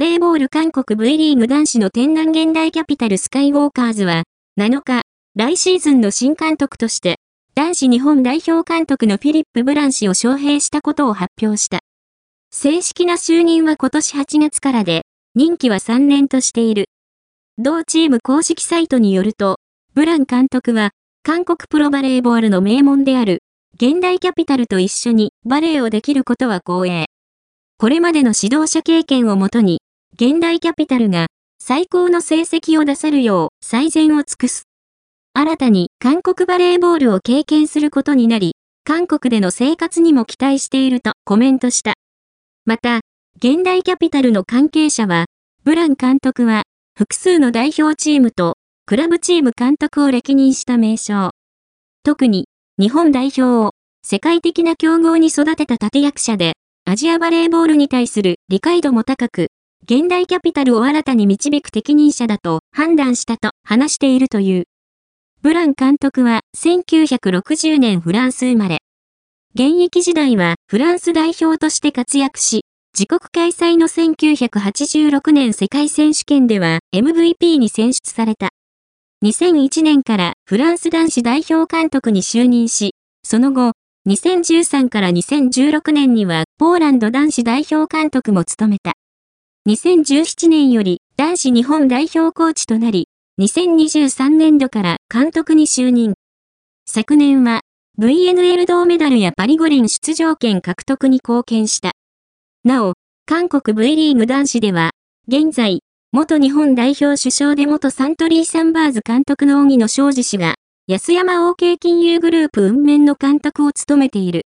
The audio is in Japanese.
レーボール韓国 V リーグ男子の天南現代キャピタルスカイウォーカーズは、7日、来シーズンの新監督として、男子日本代表監督のフィリップ・ブラン氏を招聘したことを発表した。正式な就任は今年8月からで、任期は3年としている。同チーム公式サイトによると、ブラン監督は、韓国プロバレーボールの名門である、現代キャピタルと一緒にバレーをできることは光栄。これまでの指導者経験をもとに、現代キャピタルが最高の成績を出せるよう最善を尽くす。新たに韓国バレーボールを経験することになり、韓国での生活にも期待しているとコメントした。また、現代キャピタルの関係者は、ブラン監督は複数の代表チームとクラブチーム監督を歴任した名称。特に、日本代表を世界的な競合に育てた立役者で、アジアバレーボールに対する理解度も高く、現代キャピタルを新たに導く適任者だと判断したと話しているという。ブラン監督は1960年フランス生まれ。現役時代はフランス代表として活躍し、自国開催の1986年世界選手権では MVP に選出された。2001年からフランス男子代表監督に就任し、その後、2013から2016年にはポーランド男子代表監督も務めた。2017年より男子日本代表コーチとなり、2023年度から監督に就任。昨年は VNL 銅メダルやパリ五輪出場権獲得に貢献した。なお、韓国 V リーグ男子では、現在、元日本代表首相で元サントリーサンバーズ監督の荻野昌司氏が、安山 OK 金融グループ運面の監督を務めている。